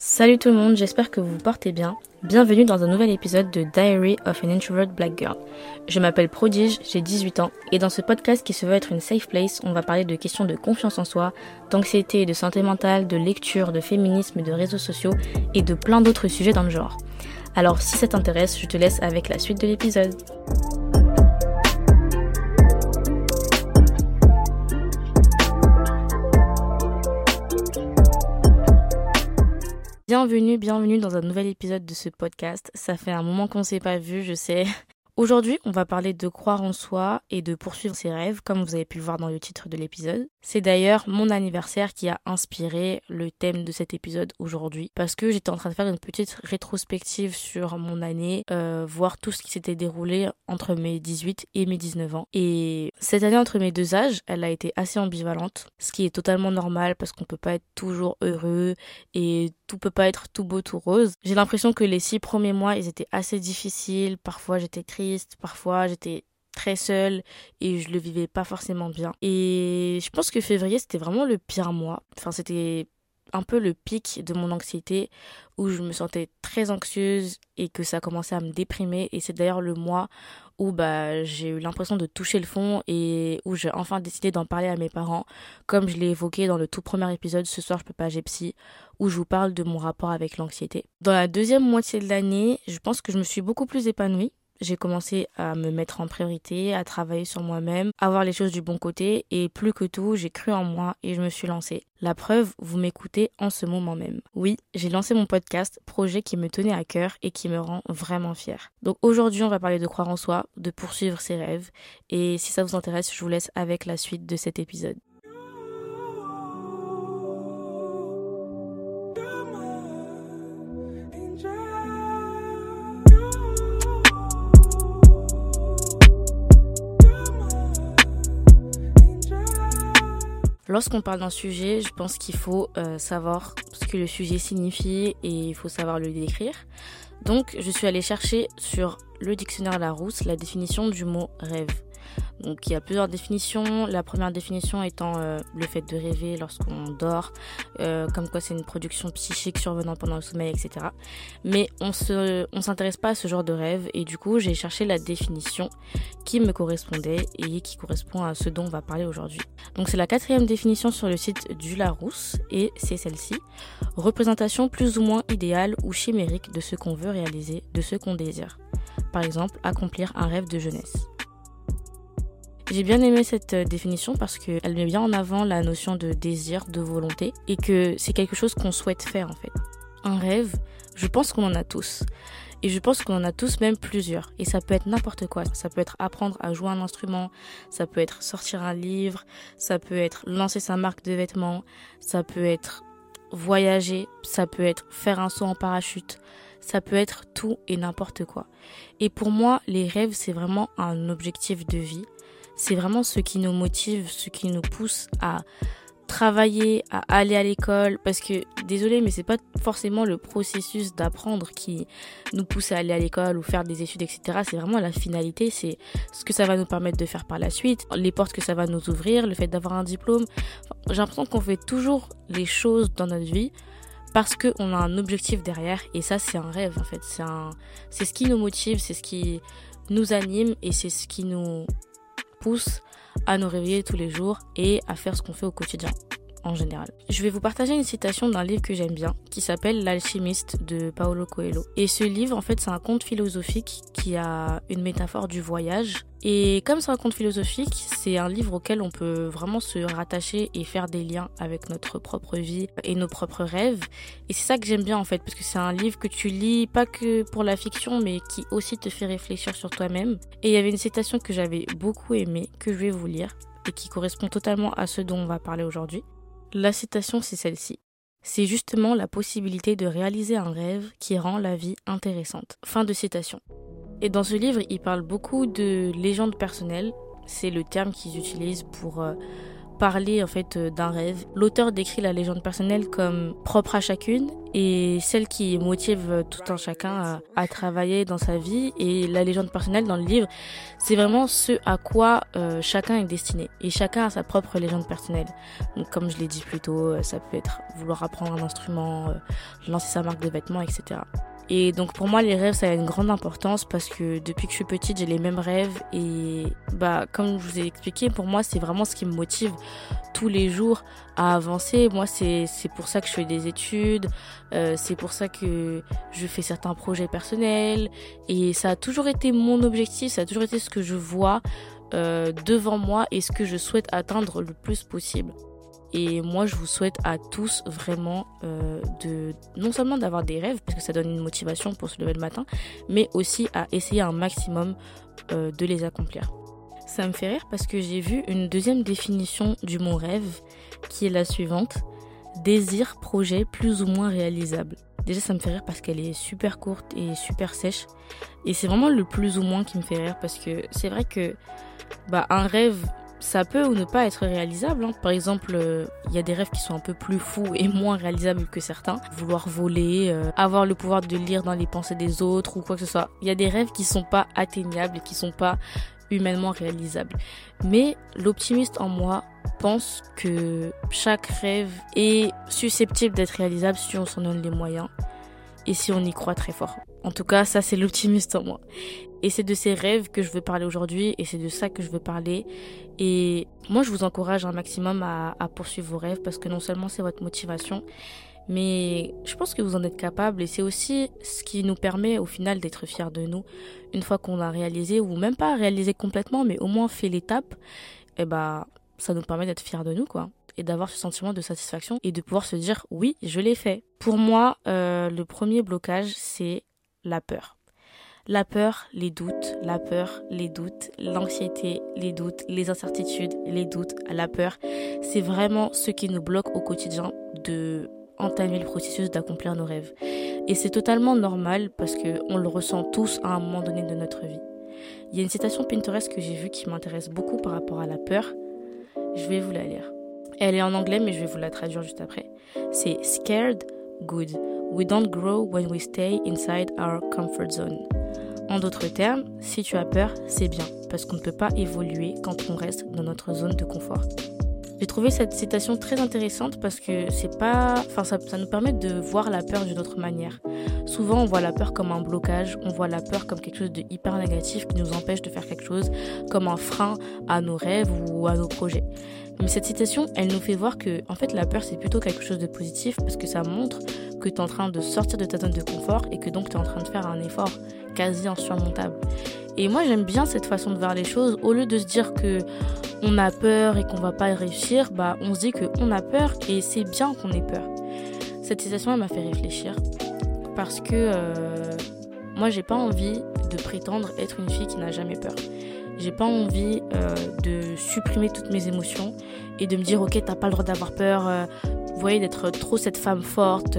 Salut tout le monde, j'espère que vous vous portez bien. Bienvenue dans un nouvel épisode de Diary of an Introvert Black Girl. Je m'appelle Prodige, j'ai 18 ans, et dans ce podcast qui se veut être une safe place, on va parler de questions de confiance en soi, d'anxiété, de santé mentale, de lecture, de féminisme, de réseaux sociaux et de plein d'autres sujets dans le genre. Alors si ça t'intéresse, je te laisse avec la suite de l'épisode. Bienvenue, bienvenue dans un nouvel épisode de ce podcast. Ça fait un moment qu'on ne s'est pas vu, je sais. Aujourd'hui, on va parler de croire en soi et de poursuivre ses rêves, comme vous avez pu le voir dans le titre de l'épisode. C'est d'ailleurs mon anniversaire qui a inspiré le thème de cet épisode aujourd'hui, parce que j'étais en train de faire une petite rétrospective sur mon année, euh, voir tout ce qui s'était déroulé entre mes 18 et mes 19 ans. Et cette année entre mes deux âges, elle a été assez ambivalente, ce qui est totalement normal parce qu'on peut pas être toujours heureux et tout peut pas être tout beau, tout rose. J'ai l'impression que les six premiers mois, ils étaient assez difficiles. Parfois, j'étais triste parfois j'étais très seule et je le vivais pas forcément bien. Et je pense que février c'était vraiment le pire mois. Enfin c'était un peu le pic de mon anxiété où je me sentais très anxieuse et que ça commençait à me déprimer. Et c'est d'ailleurs le mois où bah j'ai eu l'impression de toucher le fond et où j'ai enfin décidé d'en parler à mes parents. Comme je l'ai évoqué dans le tout premier épisode ce soir je peux pas j'ai psy où je vous parle de mon rapport avec l'anxiété. Dans la deuxième moitié de l'année, je pense que je me suis beaucoup plus épanouie j'ai commencé à me mettre en priorité, à travailler sur moi-même, à voir les choses du bon côté et plus que tout, j'ai cru en moi et je me suis lancée. La preuve, vous m'écoutez en ce moment même. Oui, j'ai lancé mon podcast, projet qui me tenait à cœur et qui me rend vraiment fière. Donc aujourd'hui, on va parler de croire en soi, de poursuivre ses rêves et si ça vous intéresse, je vous laisse avec la suite de cet épisode. Lorsqu'on parle d'un sujet, je pense qu'il faut euh, savoir ce que le sujet signifie et il faut savoir le décrire. Donc, je suis allée chercher sur le dictionnaire Larousse la définition du mot rêve. Donc il y a plusieurs définitions. La première définition étant euh, le fait de rêver lorsqu'on dort, euh, comme quoi c'est une production psychique survenant pendant le sommeil, etc. Mais on se, s'intéresse pas à ce genre de rêve et du coup j'ai cherché la définition qui me correspondait et qui correspond à ce dont on va parler aujourd'hui. Donc c'est la quatrième définition sur le site du Larousse et c'est celle-ci. Représentation plus ou moins idéale ou chimérique de ce qu'on veut réaliser, de ce qu'on désire. Par exemple, accomplir un rêve de jeunesse. J'ai bien aimé cette euh, définition parce qu'elle met bien en avant la notion de désir, de volonté, et que c'est quelque chose qu'on souhaite faire en fait. Un rêve, je pense qu'on en a tous. Et je pense qu'on en a tous même plusieurs. Et ça peut être n'importe quoi. Ça peut être apprendre à jouer un instrument, ça peut être sortir un livre, ça peut être lancer sa marque de vêtements, ça peut être voyager, ça peut être faire un saut en parachute, ça peut être tout et n'importe quoi. Et pour moi, les rêves, c'est vraiment un objectif de vie c'est vraiment ce qui nous motive, ce qui nous pousse à travailler, à aller à l'école, parce que désolé, mais c'est pas forcément le processus d'apprendre qui nous pousse à aller à l'école ou faire des études, etc. C'est vraiment la finalité, c'est ce que ça va nous permettre de faire par la suite, les portes que ça va nous ouvrir, le fait d'avoir un diplôme. J'ai l'impression qu'on fait toujours les choses dans notre vie parce qu'on a un objectif derrière et ça c'est un rêve en fait. C'est c'est ce qui nous motive, c'est ce qui nous anime et c'est ce qui nous pousse à nous réveiller tous les jours et à faire ce qu'on fait au quotidien en général. Je vais vous partager une citation d'un livre que j'aime bien qui s'appelle L'alchimiste de Paolo Coelho. Et ce livre, en fait, c'est un conte philosophique qui a une métaphore du voyage. Et comme c'est un conte philosophique, c'est un livre auquel on peut vraiment se rattacher et faire des liens avec notre propre vie et nos propres rêves. Et c'est ça que j'aime bien en fait, parce que c'est un livre que tu lis pas que pour la fiction, mais qui aussi te fait réfléchir sur toi-même. Et il y avait une citation que j'avais beaucoup aimée, que je vais vous lire, et qui correspond totalement à ce dont on va parler aujourd'hui. La citation, c'est celle-ci. C'est justement la possibilité de réaliser un rêve qui rend la vie intéressante. Fin de citation. Et dans ce livre, il parle beaucoup de légendes personnelles. C'est le terme qu'ils utilisent pour euh, parler en fait euh, d'un rêve. L'auteur décrit la légende personnelle comme propre à chacune et celle qui motive tout un chacun à, travailler dans sa vie. Et la légende personnelle dans le livre, c'est vraiment ce à quoi euh, chacun est destiné. Et chacun a sa propre légende personnelle. Donc, comme je l'ai dit plus tôt, euh, ça peut être vouloir apprendre un instrument, lancer sa marque de vêtements, etc. Et donc pour moi les rêves ça a une grande importance parce que depuis que je suis petite j'ai les mêmes rêves et bah comme je vous ai expliqué pour moi c'est vraiment ce qui me motive tous les jours à avancer. Moi c'est pour ça que je fais des études, euh, c'est pour ça que je fais certains projets personnels et ça a toujours été mon objectif, ça a toujours été ce que je vois euh, devant moi et ce que je souhaite atteindre le plus possible. Et moi, je vous souhaite à tous vraiment euh, de non seulement d'avoir des rêves, parce que ça donne une motivation pour se lever le matin, mais aussi à essayer un maximum euh, de les accomplir. Ça me fait rire parce que j'ai vu une deuxième définition du mot rêve, qui est la suivante désir, projet plus ou moins réalisable. Déjà, ça me fait rire parce qu'elle est super courte et super sèche. Et c'est vraiment le plus ou moins qui me fait rire parce que c'est vrai que bah, un rêve, ça peut ou ne pas être réalisable. Hein. Par exemple, euh, il y a des rêves qui sont un peu plus fous et moins réalisables que certains. Vouloir voler, euh, avoir le pouvoir de lire dans les pensées des autres ou quoi que ce soit. Il y a des rêves qui sont pas atteignables et qui sont pas humainement réalisables. Mais l'optimiste en moi pense que chaque rêve est susceptible d'être réalisable si on s'en donne les moyens et si on y croit très fort. En tout cas, ça c'est l'optimiste en moi. Et c'est de ces rêves que je veux parler aujourd'hui et c'est de ça que je veux parler. Et moi, je vous encourage un maximum à, poursuivre vos rêves parce que non seulement c'est votre motivation, mais je pense que vous en êtes capable et c'est aussi ce qui nous permet au final d'être fiers de nous une fois qu'on a réalisé ou même pas réalisé complètement, mais au moins fait l'étape. Et eh bah, ça nous permet d'être fiers de nous, quoi et d'avoir ce sentiment de satisfaction et de pouvoir se dire oui, je l'ai fait. Pour moi, euh, le premier blocage, c'est la peur. La peur, les doutes, la peur, les doutes, l'anxiété, les doutes, les incertitudes, les doutes, la peur, c'est vraiment ce qui nous bloque au quotidien de entamer le processus d'accomplir nos rêves. Et c'est totalement normal parce que on le ressent tous à un moment donné de notre vie. Il y a une citation Pinterest que j'ai vue qui m'intéresse beaucoup par rapport à la peur. Je vais vous la lire. Elle est en anglais mais je vais vous la traduire juste après. C'est scared good. We don't grow when we stay inside our comfort zone. En d'autres termes, si tu as peur, c'est bien, parce qu'on ne peut pas évoluer quand on reste dans notre zone de confort. J'ai trouvé cette citation très intéressante parce que c'est pas, enfin ça, ça, nous permet de voir la peur d'une autre manière. Souvent, on voit la peur comme un blocage, on voit la peur comme quelque chose de hyper négatif qui nous empêche de faire quelque chose, comme un frein à nos rêves ou à nos projets. Mais cette citation, elle nous fait voir que, en fait, la peur c'est plutôt quelque chose de positif parce que ça montre que tu es en train de sortir de ta zone de confort et que donc tu es en train de faire un effort quasi insurmontable. Et moi j'aime bien cette façon de voir les choses. Au lieu de se dire que on a peur et qu'on va pas réussir, bah on se dit qu'on a peur et c'est bien qu'on ait peur. Cette citation m'a fait réfléchir parce que euh, moi j'ai pas envie de prétendre être une fille qui n'a jamais peur. J'ai pas envie euh, de supprimer toutes mes émotions et de me dire ok t'as pas le droit d'avoir peur, euh, voyez, d'être trop cette femme forte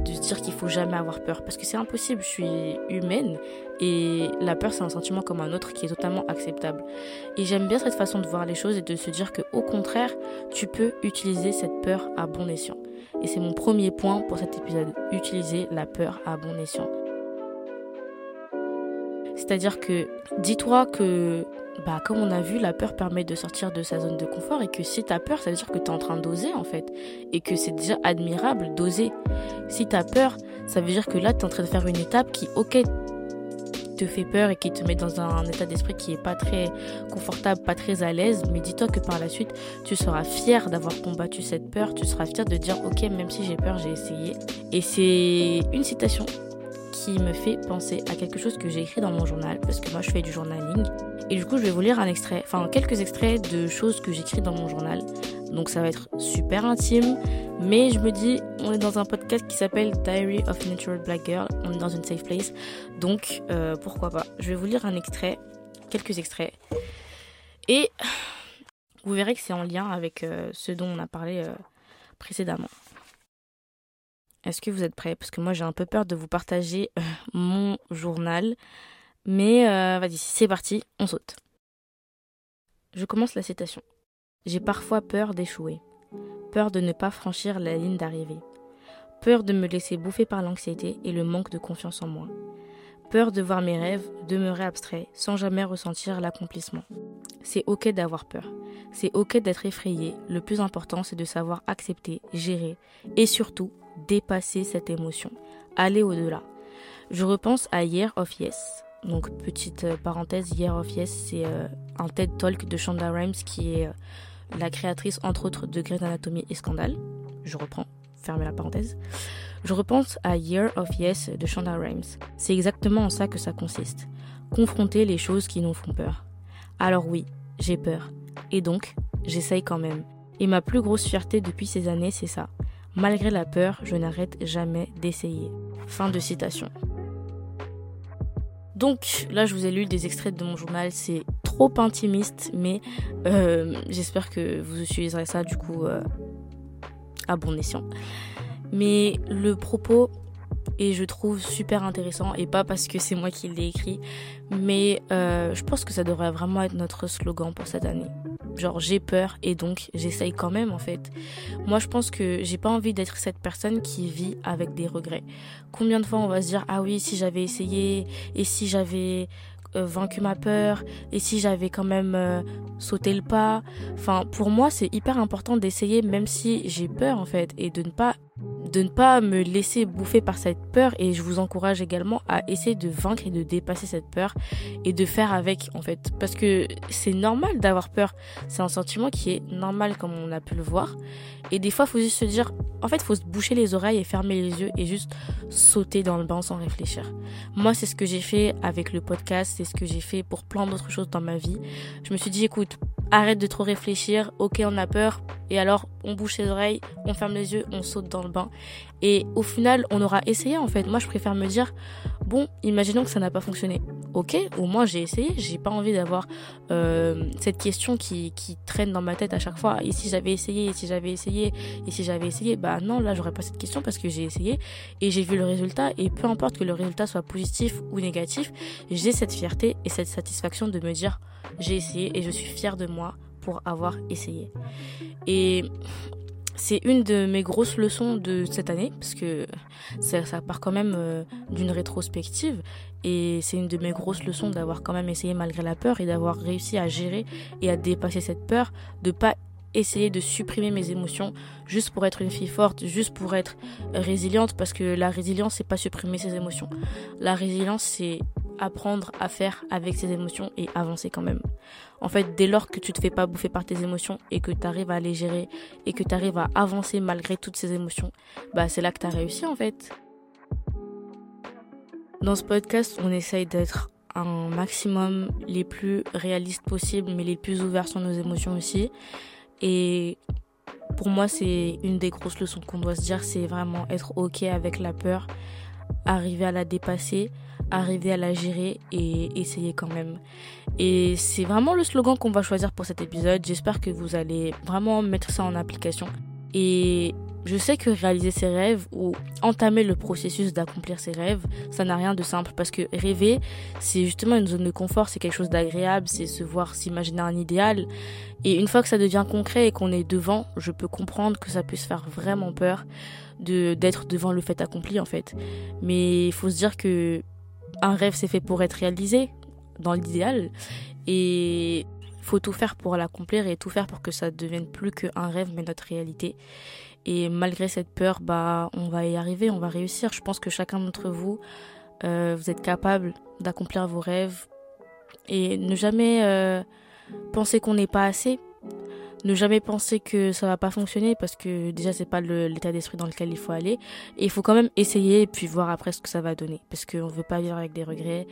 de se dire qu'il faut jamais avoir peur. Parce que c'est impossible, je suis humaine et la peur c'est un sentiment comme un autre qui est totalement acceptable. Et j'aime bien cette façon de voir les choses et de se dire que au contraire, tu peux utiliser cette peur à bon escient. Et c'est mon premier point pour cet épisode, utiliser la peur à bon escient. C'est-à-dire que dis-toi que bah, comme on a vu, la peur permet de sortir de sa zone de confort et que si tu as peur, ça veut dire que tu es en train d'oser en fait. Et que c'est déjà admirable d'oser. Si tu as peur, ça veut dire que là, tu es en train de faire une étape qui, ok, te fait peur et qui te met dans un état d'esprit qui est pas très confortable, pas très à l'aise, mais dis-toi que par la suite, tu seras fier d'avoir combattu cette peur, tu seras fier de dire ok, même si j'ai peur, j'ai essayé. Et c'est une citation qui me fait penser à quelque chose que j'ai écrit dans mon journal, parce que moi je fais du journaling. Et du coup, je vais vous lire un extrait, enfin quelques extraits de choses que j'écris dans mon journal. Donc ça va être super intime, mais je me dis, on est dans un podcast qui s'appelle Diary of Natural Black Girl, on est dans une safe place, donc euh, pourquoi pas. Je vais vous lire un extrait, quelques extraits, et vous verrez que c'est en lien avec euh, ce dont on a parlé euh, précédemment. Est-ce que vous êtes prêts? Parce que moi j'ai un peu peur de vous partager euh, mon journal. Mais euh, vas-y, c'est parti, on saute. Je commence la citation. j'ai parfois peur d'échouer, peur de ne pas franchir la ligne d'arrivée, peur de me laisser bouffer par l'anxiété et le manque de confiance en moi, peur de voir mes rêves demeurer abstraits sans jamais ressentir l'accomplissement. C'est ok d'avoir peur, c'est ok d'être effrayé, le plus important c'est de savoir accepter, gérer et surtout dépasser cette émotion, aller au-delà. Je repense à Year of Yes. Donc petite euh, parenthèse, Year of Yes, c'est euh, un TED Talk de Shonda Rhimes qui est euh, la créatrice entre autres de Grey's Anatomy et Scandale. Je reprends, fermez la parenthèse. Je repense à Year of Yes de Shonda Rhimes. C'est exactement en ça que ça consiste. Confronter les choses qui nous font peur. Alors oui, j'ai peur. Et donc, j'essaye quand même. Et ma plus grosse fierté depuis ces années, c'est ça. Malgré la peur, je n'arrête jamais d'essayer. Fin de citation. Donc là, je vous ai lu des extraits de mon journal. C'est trop intimiste, mais euh, j'espère que vous utiliserez ça du coup euh, à bon escient. Mais le propos est, je trouve, super intéressant et pas parce que c'est moi qui l'ai écrit, mais euh, je pense que ça devrait vraiment être notre slogan pour cette année genre j'ai peur et donc j'essaye quand même en fait. Moi je pense que j'ai pas envie d'être cette personne qui vit avec des regrets. Combien de fois on va se dire ah oui si j'avais essayé et si j'avais euh, vaincu ma peur et si j'avais quand même euh, sauté le pas? Enfin pour moi c'est hyper important d'essayer même si j'ai peur en fait et de ne pas de ne pas me laisser bouffer par cette peur et je vous encourage également à essayer de vaincre et de dépasser cette peur et de faire avec en fait. Parce que c'est normal d'avoir peur. C'est un sentiment qui est normal comme on a pu le voir. Et des fois faut juste se dire en fait faut se boucher les oreilles et fermer les yeux et juste sauter dans le bain sans réfléchir. Moi c'est ce que j'ai fait avec le podcast. C'est ce que j'ai fait pour plein d'autres choses dans ma vie. Je me suis dit écoute arrête de trop réfléchir ok on a peur et alors on bouche les oreilles on ferme les yeux on saute dans le bain et au final, on aura essayé en fait. Moi, je préfère me dire, bon, imaginons que ça n'a pas fonctionné. Ok, au moins j'ai essayé. J'ai pas envie d'avoir euh, cette question qui, qui traîne dans ma tête à chaque fois. Et si j'avais essayé, et si j'avais essayé, et si j'avais essayé, bah non, là j'aurais pas cette question parce que j'ai essayé et j'ai vu le résultat. Et peu importe que le résultat soit positif ou négatif, j'ai cette fierté et cette satisfaction de me dire, j'ai essayé et je suis fière de moi pour avoir essayé. Et c'est une de mes grosses leçons de cette année, parce que ça, part quand même euh, d'une rétrospective, et c'est une de mes grosses leçons d'avoir quand même essayé malgré la peur et d'avoir réussi à gérer et à dépasser cette peur, de pas essayer de supprimer mes émotions juste pour être une fille forte, juste pour être résiliente, parce que la résilience, c'est pas supprimer ses émotions. La résilience, c'est apprendre à faire avec ses émotions et avancer quand même. En fait, dès lors que tu te fais pas bouffer par tes émotions et que tu arrives à les gérer et que tu arrives à avancer malgré toutes ces émotions, bah c'est là que tu as réussi en fait. Dans ce podcast, on essaye d'être un maximum les plus réalistes possibles, mais les plus ouverts sur nos émotions aussi. Et pour moi, c'est une des grosses leçons qu'on doit se dire, c'est vraiment être ok avec la peur, arriver à la dépasser, arriver à la gérer et essayer quand même. Et c'est vraiment le slogan qu'on va choisir pour cet épisode. J'espère que vous allez vraiment mettre ça en application. Et je sais que réaliser ses rêves ou entamer le processus d'accomplir ses rêves, ça n'a rien de simple parce que rêver, c'est justement une zone de confort, c'est quelque chose d'agréable, c'est se voir, s'imaginer un idéal. Et une fois que ça devient concret et qu'on est devant, je peux comprendre que ça puisse faire vraiment peur de d'être devant le fait accompli en fait. Mais il faut se dire que un rêve c'est fait pour être réalisé dans l'idéal et faut tout faire pour l'accomplir et tout faire pour que ça devienne plus qu'un rêve mais notre réalité. Et malgré cette peur, bah on va y arriver, on va réussir. Je pense que chacun d'entre vous, euh, vous êtes capable d'accomplir vos rêves et ne jamais euh, penser qu'on n'est pas assez ne jamais penser que ça va pas fonctionner parce que déjà c'est pas l'état d'esprit dans lequel il faut aller. Et il faut quand même essayer et puis voir après ce que ça va donner. Parce qu'on veut pas vivre avec des regrets.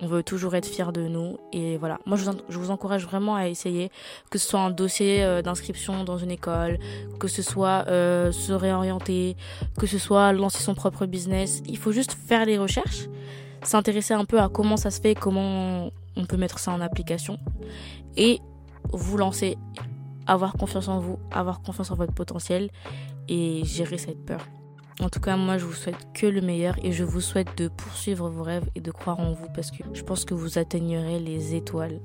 On veut toujours être fier de nous. Et voilà. Moi je vous, encourage vraiment à essayer. Que ce soit un dossier euh, d'inscription dans une école. Que ce soit euh, se réorienter. Que ce soit lancer son propre business. Il faut juste faire des recherches. S'intéresser un peu à comment ça se fait. Comment on peut mettre ça en application. Et vous lancer avoir confiance en vous, avoir confiance en votre potentiel et gérer cette peur. En tout cas, moi, je vous souhaite que le meilleur et je vous souhaite de poursuivre vos rêves et de croire en vous parce que je pense que vous atteignerez les étoiles.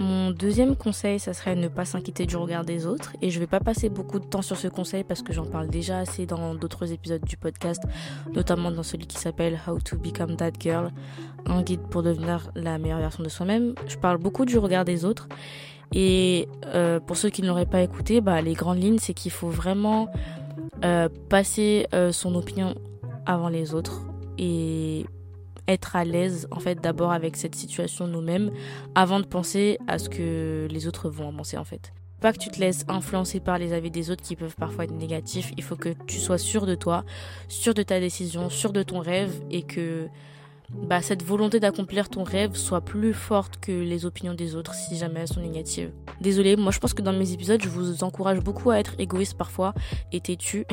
Mon deuxième conseil, ça serait ne pas s'inquiéter du regard des autres. Et je vais pas passer beaucoup de temps sur ce conseil parce que j'en parle déjà assez dans d'autres épisodes du podcast, notamment dans celui qui s'appelle How to Become That Girl, un guide pour devenir la meilleure version de soi-même. Je parle beaucoup du regard des autres. Et euh, pour ceux qui ne l'auraient pas écouté, bah, les grandes lignes, c'est qu'il faut vraiment euh, passer euh, son opinion avant les autres et être à l'aise en fait d'abord avec cette situation nous-mêmes avant de penser à ce que les autres vont en penser en fait. Pas que tu te laisses influencer par les avis des autres qui peuvent parfois être négatifs, il faut que tu sois sûr de toi, sûr de ta décision, sûr de ton rêve et que bah, cette volonté d'accomplir ton rêve soit plus forte que les opinions des autres si jamais elles sont négatives. Désolée, moi je pense que dans mes épisodes, je vous encourage beaucoup à être égoïste parfois et têtu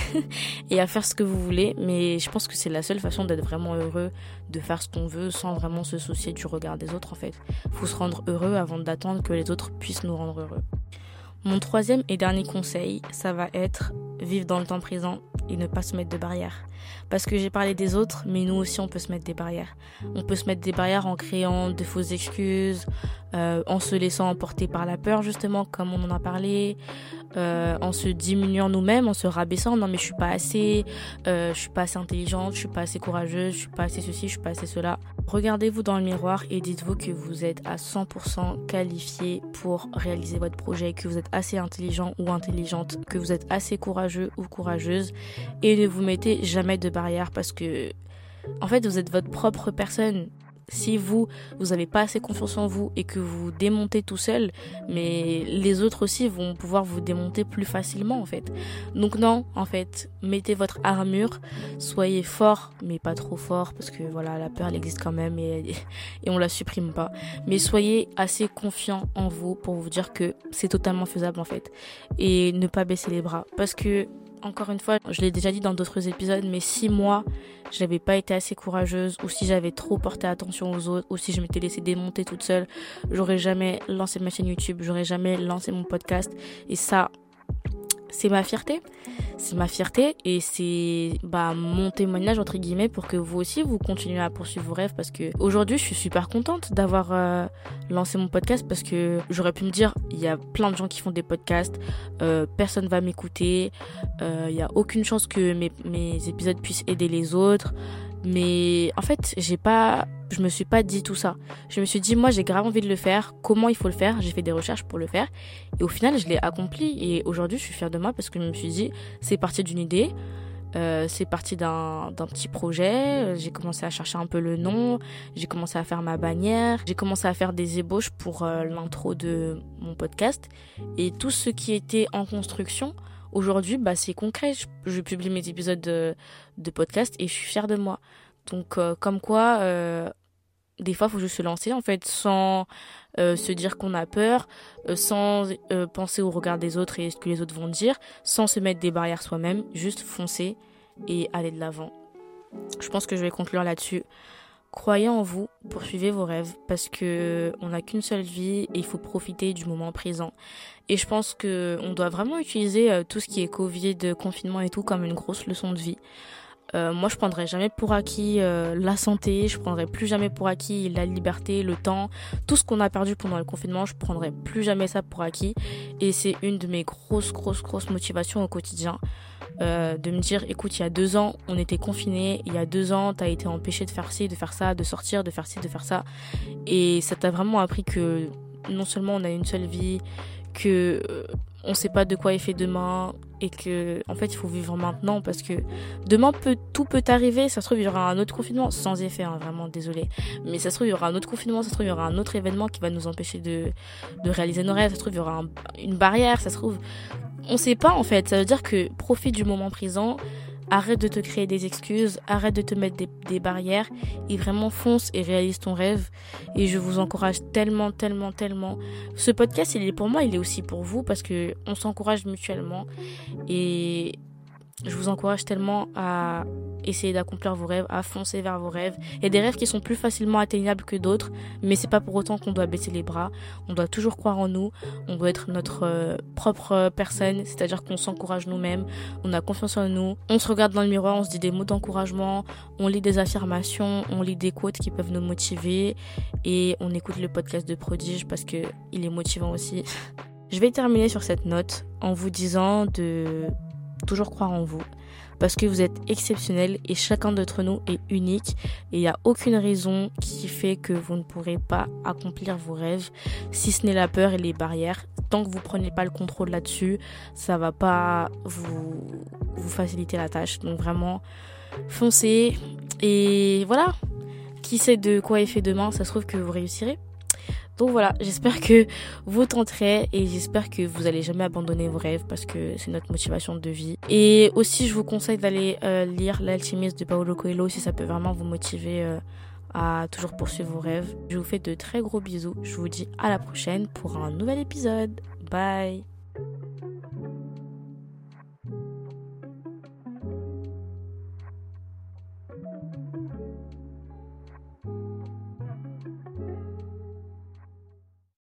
et à faire ce que vous voulez, mais je pense que c'est la seule façon d'être vraiment heureux, de faire ce qu'on veut sans vraiment se soucier du regard des autres en fait. Faut se rendre heureux avant d'attendre que les autres puissent nous rendre heureux. Mon troisième et dernier conseil, ça va être vivre dans le temps présent et ne pas se mettre de barrières. Parce que j'ai parlé des autres, mais nous aussi on peut se mettre des barrières. On peut se mettre des barrières en créant de fausses excuses, euh, en se laissant emporter par la peur justement, comme on en a parlé, euh, en se diminuant nous-mêmes, en se rabaissant. Non mais je suis pas assez, euh, je suis pas assez intelligente, je suis pas assez courageuse, je suis pas assez ceci, je suis pas assez cela. Regardez-vous dans le miroir et dites-vous que vous êtes à 100% qualifié pour réaliser votre projet, que vous êtes assez intelligent ou intelligente, que vous êtes assez courageux ou courageuse. Et ne vous mettez jamais de barrière parce que en fait vous êtes votre propre personne si vous, vous n'avez pas assez confiance en vous et que vous démontez tout seul, mais les autres aussi vont pouvoir vous démonter plus facilement en fait. Donc non, en fait, mettez votre armure, soyez fort, mais pas trop fort parce que voilà, la peur elle existe quand même et, et on la supprime pas. Mais soyez assez confiant en vous pour vous dire que c'est totalement faisable en fait et ne pas baisser les bras parce que encore une fois, je l'ai déjà dit dans d'autres épisodes, mais si moi, j'avais pas été assez courageuse, ou si j'avais trop porté attention aux autres, ou si je m'étais laissée démonter toute seule, j'aurais jamais lancé ma chaîne YouTube, j'aurais jamais lancé mon podcast. Et ça, c'est ma fierté. C'est ma fierté et c'est bah, mon témoignage entre guillemets pour que vous aussi vous continuez à poursuivre vos rêves parce que aujourd'hui je suis super contente d'avoir euh, lancé mon podcast parce que j'aurais pu me dire il y a plein de gens qui font des podcasts, euh, personne va m'écouter, euh, il y a aucune chance que mes épisodes puissent aider les autres. Mais en fait, j'ai pas, je me suis pas dit tout ça. Je me suis dit, moi, j'ai grave envie de le faire. Comment il faut le faire? J'ai fait des recherches pour le faire. Et au final, je l'ai accompli. Et aujourd'hui, je suis fière de moi parce que je me suis dit, c'est parti d'une idée. Euh, c'est parti d'un petit projet. J'ai commencé à chercher un peu le nom. J'ai commencé à faire ma bannière. J'ai commencé à faire des ébauches pour euh, l'intro de mon podcast. Et tout ce qui était en construction, aujourd'hui, bah, c'est concret. Je, publie mes épisodes de, podcast et je suis fière de moi. Donc, euh, comme quoi, euh, des fois, il faut juste se lancer, en fait, sans euh, se dire qu'on a peur, sans penser au regard des autres et ce que les autres vont dire, sans se mettre des barrières soi-même, juste foncer et aller de l'avant. Je pense que je vais conclure là-dessus. Croyez en vous, poursuivez vos rêves parce que on n'a qu'une seule vie et il faut profiter du moment présent. Et je pense que on doit vraiment utiliser euh, tout ce qui est Covid, confinement et tout comme une grosse leçon de vie. Euh, moi, je prendrai jamais pour acquis euh, la santé, je prendrai plus jamais pour acquis la liberté, le temps, tout ce qu'on a perdu pendant le confinement, je prendrai plus jamais ça pour acquis. Et c'est une de mes grosses, grosses, grosses motivations au quotidien. Euh, de me dire écoute il y a deux ans on était confinés il y a deux ans t'as été empêché de faire ci de faire ça de sortir de faire ci de faire ça et ça t'a vraiment appris que non seulement on a une seule vie que on sait pas de quoi est fait demain et que en fait il faut vivre maintenant parce que demain peut tout peut arriver. Ça se trouve il y aura un autre confinement sans effet hein, vraiment désolé. Mais ça se trouve il y aura un autre confinement ça se trouve il y aura un autre événement qui va nous empêcher de, de réaliser nos rêves. Ça se trouve il y aura une barrière ça se trouve. On sait pas en fait. Ça veut dire que profite du moment présent, arrête de te créer des excuses, arrête de te mettre des, barrières et vraiment fonce et réalise ton rêve. Et je vous encourage tellement, tellement, tellement. Ce podcast, il est pour moi, il est aussi pour vous parce que on s'encourage mutuellement et je vous encourage tellement à essayer d'accomplir vos rêves, à foncer vers vos rêves. Il y a des rêves qui sont plus facilement atteignables que d'autres, mais c'est pas pour autant qu'on doit baisser les bras. On doit toujours croire en nous, on doit être notre euh, propre personne, c'est-à-dire qu'on s'encourage nous-mêmes, on a confiance en nous, on se regarde dans le miroir, on se dit des mots d'encouragement, on lit des affirmations, on lit des quotes qui peuvent nous motiver et on écoute le podcast de Prodige parce que il est motivant aussi. Je vais terminer sur cette note en vous disant de toujours croire en vous parce que vous êtes exceptionnel et chacun d'entre nous est unique et il n'y a aucune raison qui fait que vous ne pourrez pas accomplir vos rêves si ce n'est la peur et les barrières. Tant que vous prenez pas le contrôle là-dessus, ça va pas vous, vous faciliter la tâche. Donc vraiment, foncez et voilà. Qui sait de quoi est fait demain, ça se trouve que vous réussirez. Donc voilà, j'espère que vous tenterez et j'espère que vous allez jamais abandonner vos rêves parce que c'est notre motivation de vie. Et aussi, je vous conseille d'aller euh, lire L'alchimiste de Paolo Coelho si ça peut vraiment vous motiver euh, à toujours poursuivre vos rêves. Je vous fais de très gros bisous. Je vous dis à la prochaine pour un nouvel épisode. Bye